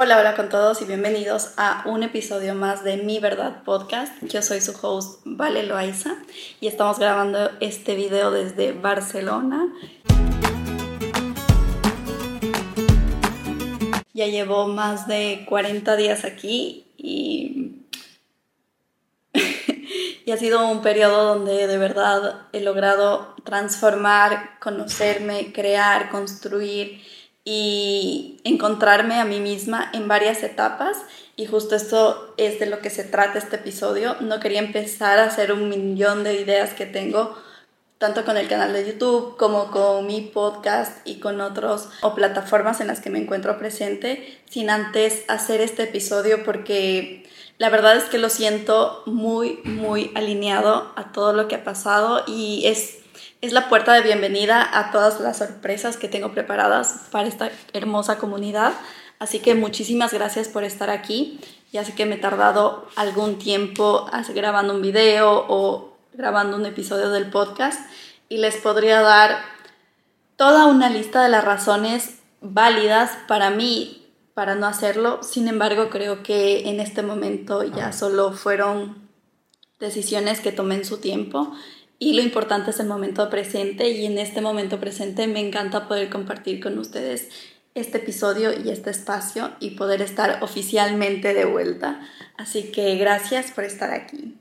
Hola, hola con todos y bienvenidos a un episodio más de Mi Verdad Podcast. Yo soy su host Vale Loaiza y estamos grabando este video desde Barcelona. Ya llevo más de 40 días aquí y, y ha sido un periodo donde de verdad he logrado transformar, conocerme, crear, construir y encontrarme a mí misma en varias etapas y justo esto es de lo que se trata este episodio. No quería empezar a hacer un millón de ideas que tengo tanto con el canal de YouTube como con mi podcast y con otros o plataformas en las que me encuentro presente sin antes hacer este episodio porque la verdad es que lo siento muy muy alineado a todo lo que ha pasado y es es la puerta de bienvenida a todas las sorpresas que tengo preparadas para esta hermosa comunidad. Así que muchísimas gracias por estar aquí. Ya sé que me he tardado algún tiempo grabando un video o grabando un episodio del podcast y les podría dar toda una lista de las razones válidas para mí para no hacerlo. Sin embargo, creo que en este momento ya solo fueron decisiones que tomé en su tiempo y lo importante es el momento presente y en este momento presente me encanta poder compartir con ustedes este episodio y este espacio y poder estar oficialmente de vuelta. Así que gracias por estar aquí.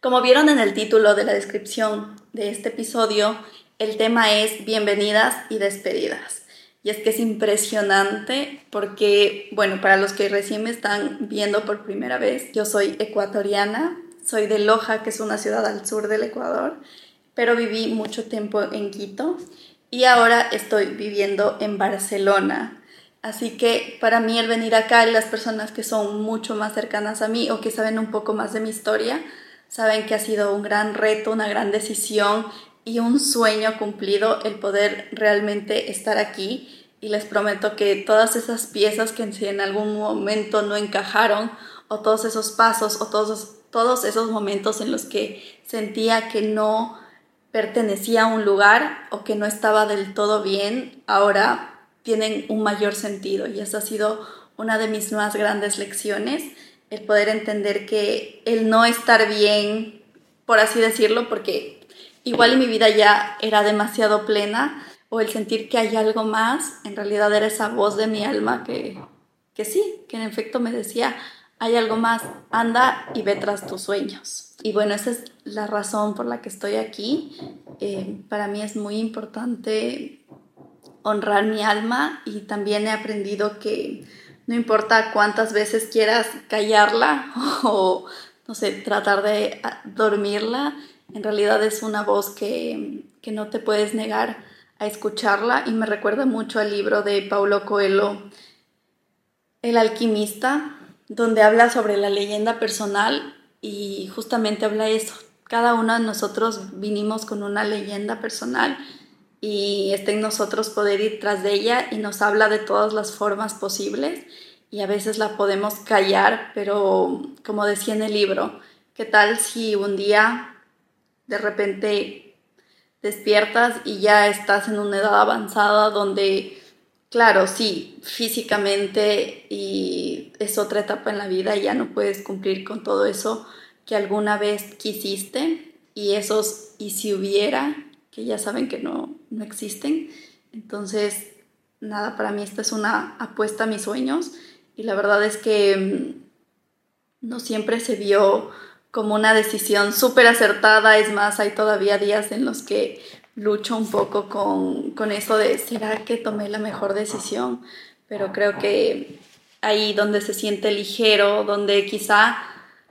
Como vieron en el título de la descripción de este episodio, el tema es bienvenidas y despedidas. Y es que es impresionante porque, bueno, para los que recién me están viendo por primera vez, yo soy ecuatoriana, soy de Loja, que es una ciudad al sur del Ecuador, pero viví mucho tiempo en Quito y ahora estoy viviendo en Barcelona. Así que para mí el venir acá y las personas que son mucho más cercanas a mí o que saben un poco más de mi historia, saben que ha sido un gran reto, una gran decisión y un sueño cumplido el poder realmente estar aquí. Y les prometo que todas esas piezas que en algún momento no encajaron, o todos esos pasos, o todos todos esos momentos en los que sentía que no pertenecía a un lugar o que no estaba del todo bien, ahora tienen un mayor sentido. Y esa ha sido una de mis más grandes lecciones, el poder entender que el no estar bien, por así decirlo, porque igual mi vida ya era demasiado plena, o el sentir que hay algo más, en realidad era esa voz de mi alma que, que sí, que en efecto me decía, hay algo más, anda y ve tras tus sueños. Y bueno, esa es la razón por la que estoy aquí. Eh, para mí es muy importante honrar mi alma y también he aprendido que no importa cuántas veces quieras callarla o, no sé, tratar de ah, dormirla, en realidad es una voz que, que no te puedes negar a escucharla y me recuerda mucho al libro de Paulo Coelho, El alquimista, donde habla sobre la leyenda personal y justamente habla eso. Cada uno de nosotros vinimos con una leyenda personal y está en nosotros poder ir tras de ella y nos habla de todas las formas posibles y a veces la podemos callar, pero como decía en el libro, ¿qué tal si un día de repente despiertas y ya estás en una edad avanzada donde Claro, sí, físicamente y es otra etapa en la vida ya no puedes cumplir con todo eso que alguna vez quisiste y esos y si hubiera, que ya saben que no, no existen. Entonces, nada, para mí esta es una apuesta a mis sueños y la verdad es que mm, no siempre se vio como una decisión súper acertada, es más, hay todavía días en los que lucho un poco con, con eso de, ¿será que tomé la mejor decisión? Pero creo que ahí donde se siente ligero, donde quizá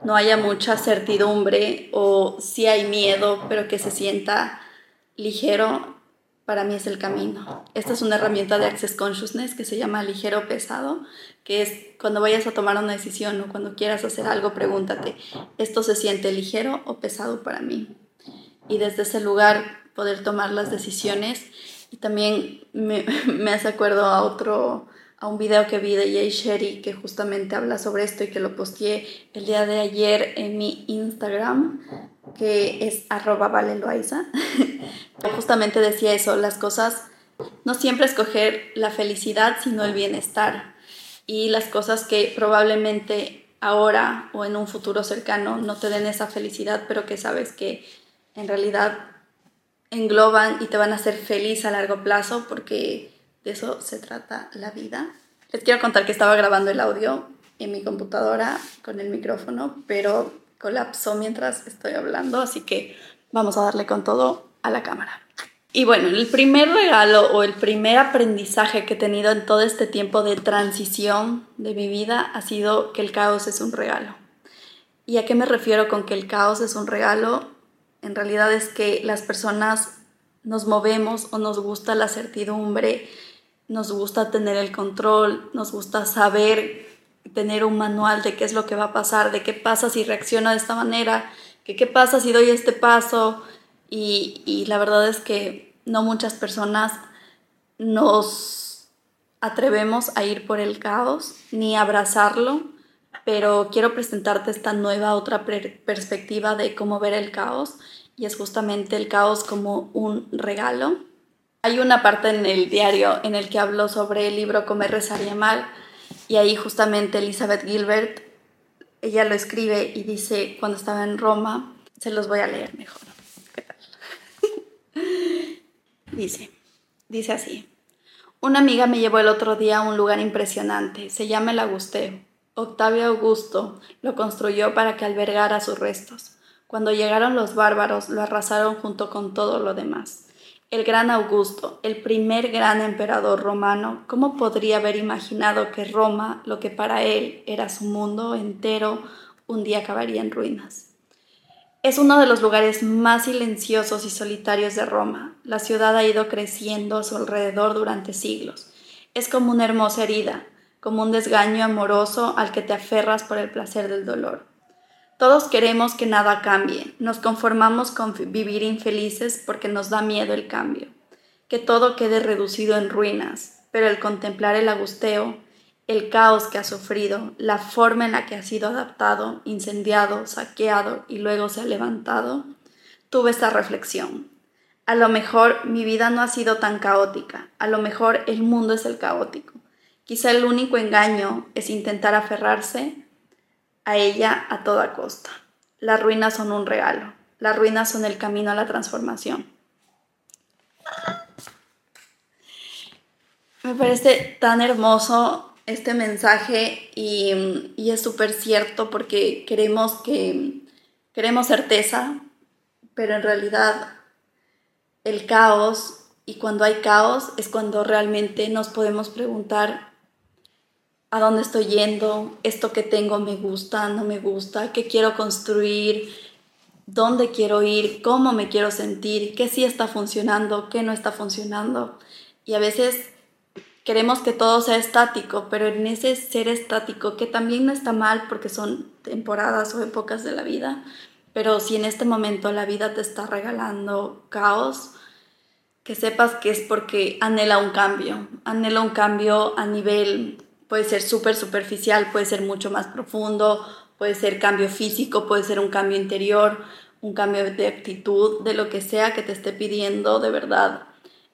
no haya mucha certidumbre o si hay miedo, pero que se sienta ligero, para mí es el camino. Esta es una herramienta de Access Consciousness que se llama ligero pesado, que es cuando vayas a tomar una decisión o cuando quieras hacer algo, pregúntate, ¿esto se siente ligero o pesado para mí? Y desde ese lugar poder tomar las decisiones. Y también me, me hace acuerdo a otro, a un video que vi de Jay Sherry que justamente habla sobre esto y que lo posteé el día de ayer en mi Instagram, que es arroba valeloaiza. justamente decía eso, las cosas, no siempre escoger la felicidad, sino el bienestar. y las cosas que probablemente ahora o en un futuro cercano no te den esa felicidad, pero que sabes que en realidad engloban y te van a hacer feliz a largo plazo porque de eso se trata la vida. Les quiero contar que estaba grabando el audio en mi computadora con el micrófono, pero colapsó mientras estoy hablando, así que vamos a darle con todo a la cámara. Y bueno, el primer regalo o el primer aprendizaje que he tenido en todo este tiempo de transición de mi vida ha sido que el caos es un regalo. ¿Y a qué me refiero con que el caos es un regalo? En realidad es que las personas nos movemos o nos gusta la certidumbre, nos gusta tener el control, nos gusta saber tener un manual de qué es lo que va a pasar, de qué pasa si reacciona de esta manera, que qué pasa si doy este paso. Y, y la verdad es que no muchas personas nos atrevemos a ir por el caos ni abrazarlo, pero quiero presentarte esta nueva otra perspectiva de cómo ver el caos y es justamente el caos como un regalo. Hay una parte en el diario en el que hablo sobre el libro Comer, Rezar y Amar y ahí justamente Elizabeth Gilbert, ella lo escribe y dice cuando estaba en Roma, se los voy a leer mejor. Dice, dice así. Una amiga me llevó el otro día a un lugar impresionante, se llama el Augusteo. Octavio Augusto lo construyó para que albergara sus restos. Cuando llegaron los bárbaros, lo arrasaron junto con todo lo demás. El gran Augusto, el primer gran emperador romano, ¿cómo podría haber imaginado que Roma, lo que para él era su mundo entero, un día acabaría en ruinas? Es uno de los lugares más silenciosos y solitarios de Roma. La ciudad ha ido creciendo a su alrededor durante siglos. Es como una hermosa herida, como un desgaño amoroso al que te aferras por el placer del dolor. Todos queremos que nada cambie, nos conformamos con vivir infelices porque nos da miedo el cambio, que todo quede reducido en ruinas, pero el contemplar el agusteo, el caos que ha sufrido, la forma en la que ha sido adaptado, incendiado, saqueado y luego se ha levantado, tuve esta reflexión. A lo mejor mi vida no ha sido tan caótica, a lo mejor el mundo es el caótico. Quizá el único engaño es intentar aferrarse a ella a toda costa. Las ruinas son un regalo, las ruinas son el camino a la transformación. Me parece tan hermoso este mensaje y, y es súper cierto porque queremos que queremos certeza, pero en realidad el caos y cuando hay caos es cuando realmente nos podemos preguntar a dónde estoy yendo, esto que tengo me gusta, no me gusta, qué quiero construir, dónde quiero ir, cómo me quiero sentir, qué sí está funcionando, qué no está funcionando. Y a veces queremos que todo sea estático, pero en ese ser estático, que también no está mal porque son temporadas o épocas de la vida, pero si en este momento la vida te está regalando caos, que sepas que es porque anhela un cambio, anhela un cambio a nivel Puede ser súper superficial, puede ser mucho más profundo, puede ser cambio físico, puede ser un cambio interior, un cambio de actitud, de lo que sea que te esté pidiendo de verdad.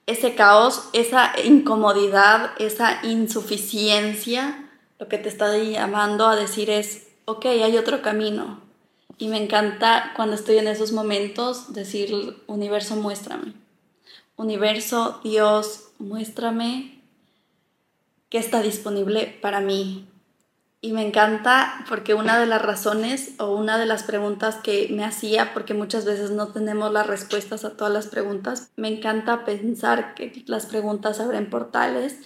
Ese caos, esa incomodidad, esa insuficiencia, lo que te está llamando a decir es, ok, hay otro camino. Y me encanta cuando estoy en esos momentos decir, universo, muéstrame. Universo, Dios, muéstrame que está disponible para mí. Y me encanta porque una de las razones o una de las preguntas que me hacía, porque muchas veces no tenemos las respuestas a todas las preguntas, me encanta pensar que las preguntas abren portales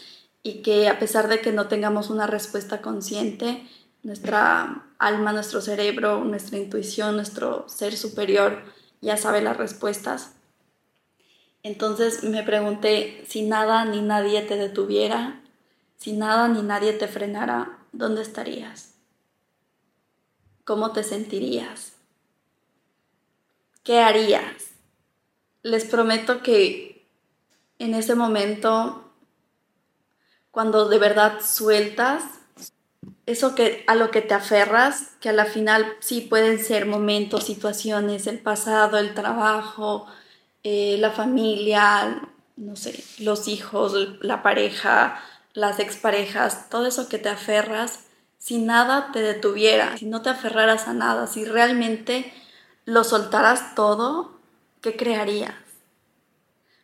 y que a pesar de que no tengamos una respuesta consciente, nuestra alma, nuestro cerebro, nuestra intuición, nuestro ser superior ya sabe las respuestas. Entonces me pregunté si nada ni nadie te detuviera, si nada ni nadie te frenara, ¿dónde estarías? ¿Cómo te sentirías? ¿Qué harías? Les prometo que en ese momento, cuando de verdad sueltas, eso que a lo que te aferras, que a la final sí pueden ser momentos, situaciones, el pasado, el trabajo, eh, la familia, no sé, los hijos, la pareja, las exparejas, todo eso que te aferras, si nada te detuviera, si no te aferraras a nada, si realmente lo soltaras todo, ¿qué crearías?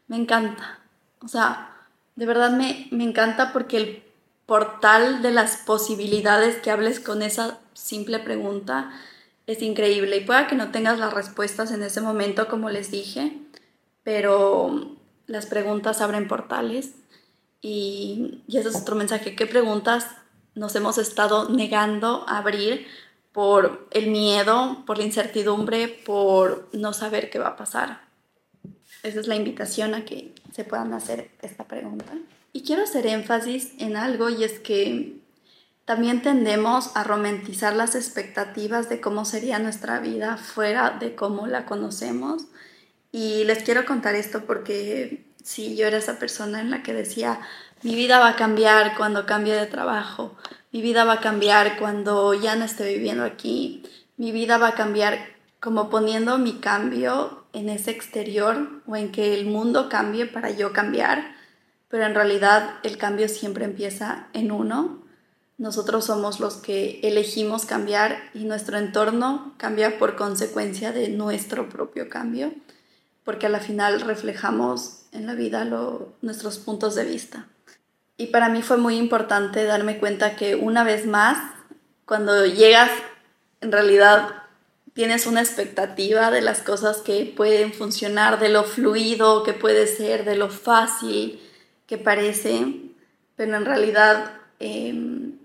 Me encanta. O sea, de verdad me, me encanta porque el portal de las posibilidades que hables con esa simple pregunta es increíble. Y pueda que no tengas las respuestas en ese momento, como les dije, pero las preguntas abren portales. Y, y ese es otro mensaje. ¿Qué preguntas nos hemos estado negando a abrir por el miedo, por la incertidumbre, por no saber qué va a pasar? Esa es la invitación a que se puedan hacer esta pregunta. Y quiero hacer énfasis en algo y es que también tendemos a romantizar las expectativas de cómo sería nuestra vida fuera de cómo la conocemos. Y les quiero contar esto porque sí, yo era esa persona en la que decía, mi vida va a cambiar cuando cambie de trabajo, mi vida va a cambiar cuando ya no esté viviendo aquí, mi vida va a cambiar como poniendo mi cambio en ese exterior o en que el mundo cambie para yo cambiar, pero en realidad el cambio siempre empieza en uno. Nosotros somos los que elegimos cambiar y nuestro entorno cambia por consecuencia de nuestro propio cambio, porque a la final reflejamos en la vida nuestros puntos de vista. Y para mí fue muy importante darme cuenta que una vez más, cuando llegas, en realidad tienes una expectativa de las cosas que pueden funcionar, de lo fluido que puede ser, de lo fácil que parece, pero en realidad... Em,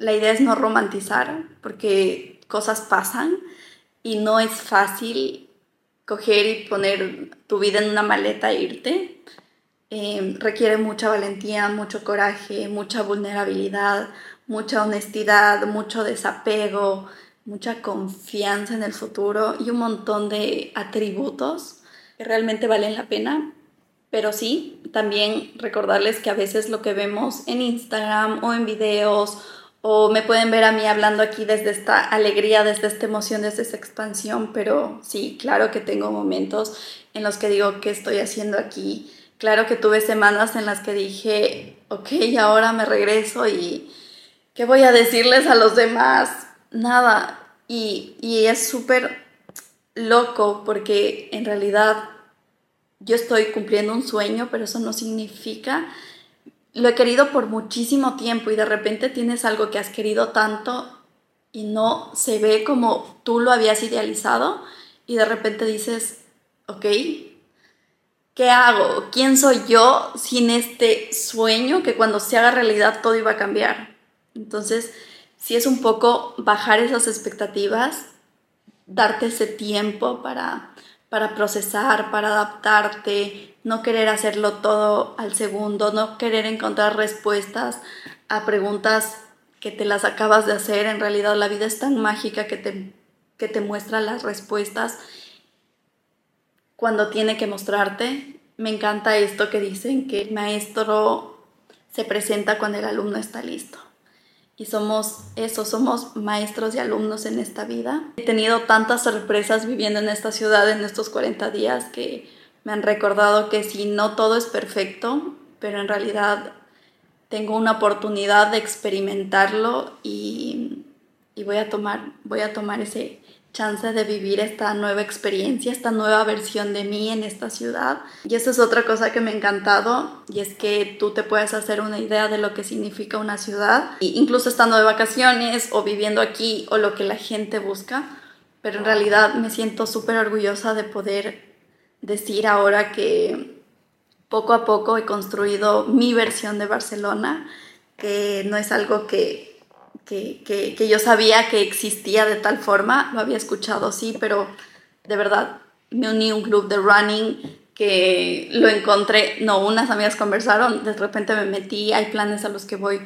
la idea es no romantizar porque cosas pasan y no es fácil coger y poner tu vida en una maleta e irte. Em, requiere mucha valentía, mucho coraje, mucha vulnerabilidad, mucha honestidad, mucho desapego, mucha confianza en el futuro y un montón de atributos que realmente valen la pena. Pero sí, también recordarles que a veces lo que vemos en Instagram o en videos o me pueden ver a mí hablando aquí desde esta alegría, desde esta emoción, desde esta expansión, pero sí, claro que tengo momentos en los que digo, ¿qué estoy haciendo aquí? Claro que tuve semanas en las que dije, ok, ahora me regreso y ¿qué voy a decirles a los demás? Nada. Y, y es súper loco porque en realidad yo estoy cumpliendo un sueño, pero eso no significa lo he querido por muchísimo tiempo y de repente tienes algo que has querido tanto y no se ve como tú lo habías idealizado y de repente dices, ok, ¿qué hago? ¿Quién soy yo sin este sueño que cuando se haga realidad todo iba a cambiar? Entonces, si es un poco bajar esas expectativas, darte ese tiempo para, para procesar, para adaptarte, no querer hacerlo todo al segundo, no querer encontrar respuestas a preguntas que te las acabas de hacer. En realidad la vida es tan mágica que te, que te muestra las respuestas cuando tiene que mostrarte. Me encanta esto que dicen que el maestro se presenta cuando el alumno está listo. Y somos eso, somos maestros y alumnos en esta vida. He tenido tantas sorpresas viviendo en esta ciudad en estos 40 días que me han recordado que si no todo es perfecto, pero en realidad tengo una oportunidad de experimentarlo y, voy, a tomar, voy a tomar ese chance de vivir esta nueva experiencia, esta nueva versión de mí en esta ciudad. Y esa es otra cosa que me ha encantado, y es que tú te puedes hacer una idea de lo que significa una ciudad, incluso estando de vacaciones o viviendo aquí o lo que la gente busca, pero en realidad me siento súper orgullosa de poder decir ahora que poco a poco he construido mi versión de Barcelona, que no es algo que, que, que, yo sabía que existía de tal forma, lo había escuchado, sí, pero de verdad me uní a un club de running que lo encontré, no, unas amigas conversaron, de repente me metí, hay planes a los que voy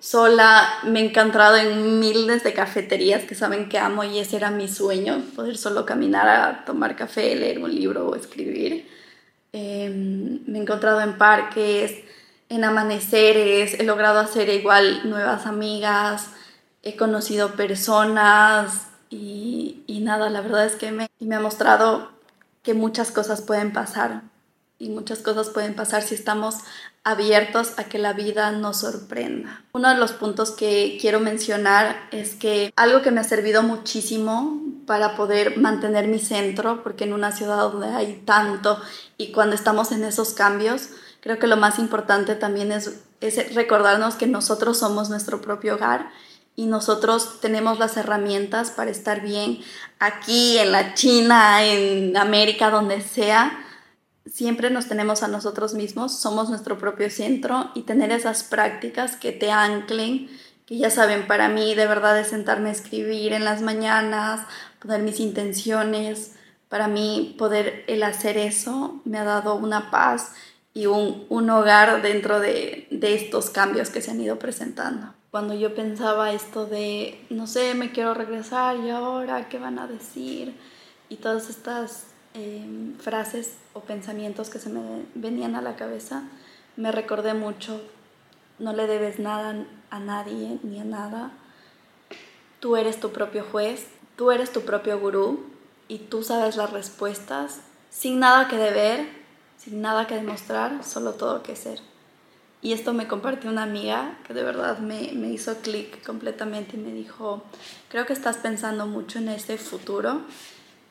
sola, me he encontrado en miles de cafeterías que saben que amo y ese era mi sueño, poder solo caminar a tomar café, leer un libro o escribir. Em, me he encontrado en parques, en amaneceres, he logrado hacer igual nuevas amigas, he conocido personas y, y nada, la verdad es que me, me ha mostrado que muchas cosas pueden pasar y muchas cosas pueden pasar si estamos abiertos a que la vida nos sorprenda. Uno de los puntos que quiero mencionar es que algo que me ha servido muchísimo para poder mantener mi centro, porque en una ciudad donde hay tanto y cuando estamos en esos cambios, creo que lo más importante también es, es recordarnos que nosotros somos nuestro propio hogar y nosotros tenemos las herramientas para estar bien aquí, en la China, en América, donde sea siempre nos tenemos a nosotros mismos, somos nuestro propio centro y tener esas prácticas que te anclen, que ya saben, para mí de verdad es sentarme a escribir en las mañanas, poner mis intenciones, para mí poder el hacer eso me ha dado una paz y un, un hogar dentro de, de estos cambios que se han ido presentando. Cuando yo pensaba esto de, no sé, me quiero regresar y ahora, ¿qué van a decir? Y todas estas Em, frases o pensamientos que se me venían a la cabeza, me recordé mucho, no le debes nada a nadie ni a nada, tú eres tu propio juez, tú eres tu propio gurú y tú sabes las respuestas sin nada que deber, sin nada que demostrar, solo todo que ser. Y esto me compartió una amiga que de verdad me, me hizo clic completamente y me dijo, creo que estás pensando mucho en ese futuro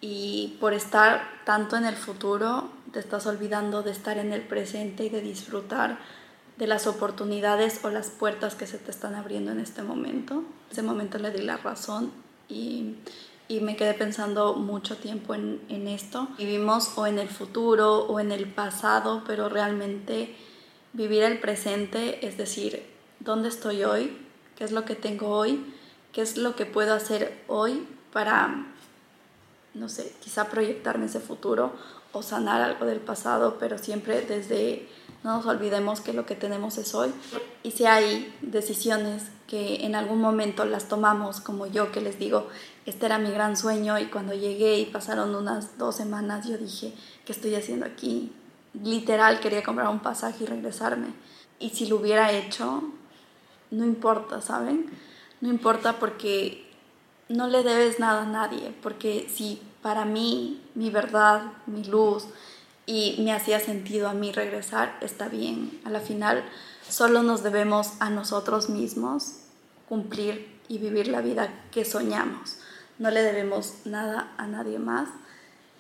y por estar tanto en el futuro te estás olvidando de estar en el presente y de disfrutar de las oportunidades o las puertas que se te están abriendo en este momento. En ese momento le di la razón y, y me quedé pensando mucho tiempo en, en esto. Vivimos o en el futuro o en el pasado, pero realmente vivir el presente, es decir, ¿dónde estoy hoy? ¿Qué es lo que tengo hoy? ¿Qué es lo que puedo hacer hoy para no sé, quizá proyectarme ese futuro o sanar algo del pasado, pero siempre desde, no nos olvidemos que lo que tenemos es hoy. Y si hay decisiones que en algún momento las tomamos, como yo que les digo, este era mi gran sueño y cuando llegué y pasaron unas dos semanas, yo dije, ¿qué estoy haciendo aquí? Literal, quería comprar un pasaje y regresarme. Y si lo hubiera hecho, no importa, ¿saben? No importa porque no le debes nada a nadie, porque si para mí mi verdad, mi luz y me hacía sentido a mí regresar, está bien. A la final solo nos debemos a nosotros mismos cumplir y vivir la vida que soñamos. No le debemos nada a nadie más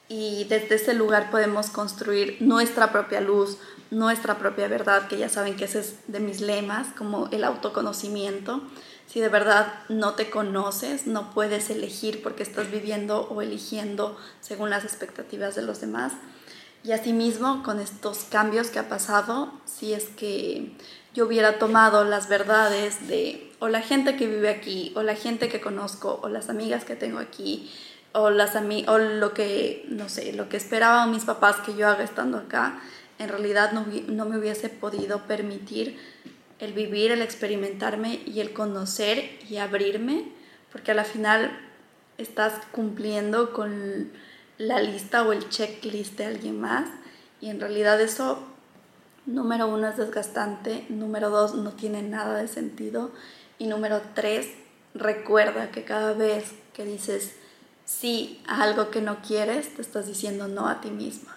y desde ese lugar podemos construir nuestra propia luz, nuestra propia verdad, que ya saben que ese es de mis lemas, como el autoconocimiento. Si de verdad no te conoces, no puedes elegir porque estás viviendo o eligiendo según las expectativas de los demás. Y asimismo, con estos cambios que ha pasado, si es que yo hubiera tomado las verdades de o la gente que vive aquí, o la gente que conozco, o las amigas que tengo aquí, o, las o lo que, no sé, lo que esperaban mis papás que yo haga estando acá, en realidad no, no me hubiese podido permitir el vivir, el experimentarme y el conocer y abrirme, porque a la final estás cumpliendo con la lista o el checklist de alguien más y en realidad eso, número uno, es desgastante, número dos, no tiene nada de sentido y número tres, recuerda que cada vez que dices sí a algo que no quieres, te estás diciendo no a ti misma.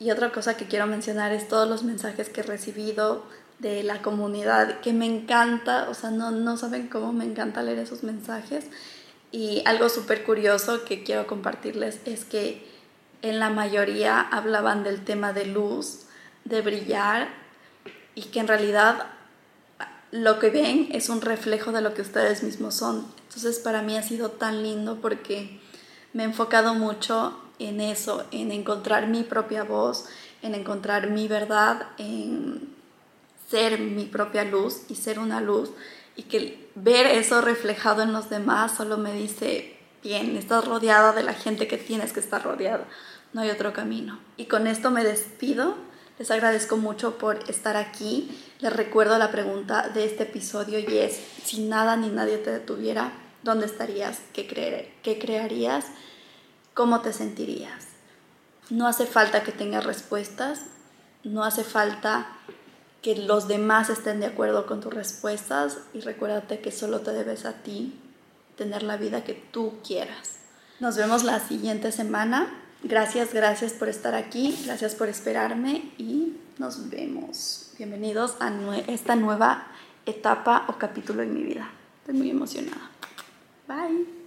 Y otra cosa que quiero mencionar es todos los mensajes que he recibido de la comunidad, que me encanta, o sea, no, no saben cómo me encanta leer esos mensajes. Y algo súper curioso que quiero compartirles es que en la mayoría hablaban del tema de luz, de brillar, y que en realidad lo que ven es un reflejo de lo que ustedes mismos son. Entonces para mí ha sido tan lindo porque me he enfocado mucho en eso, en encontrar mi propia voz, en encontrar mi verdad, en ser mi propia luz y ser una luz. Y que ver eso reflejado en los demás solo me dice, bien, estás rodeada de la gente que tienes que estar rodeada, no hay otro camino. Y con esto me despido, les agradezco mucho por estar aquí, les recuerdo la pregunta de este episodio y es, si nada ni nadie te detuviera, ¿dónde estarías? ¿Qué, creer, qué crearías? ¿Cómo te sentirías? No hace falta que tengas respuestas, no hace falta que los demás estén de acuerdo con tus respuestas y recuérdate que solo te debes a ti tener la vida que tú quieras. Nos vemos la siguiente semana Gracias, gracias por estar aquí, gracias por esperarme y nos vemos. Bienvenidos a esta nueva etapa o capítulo en mi vida. Estoy muy emocionada. Bye.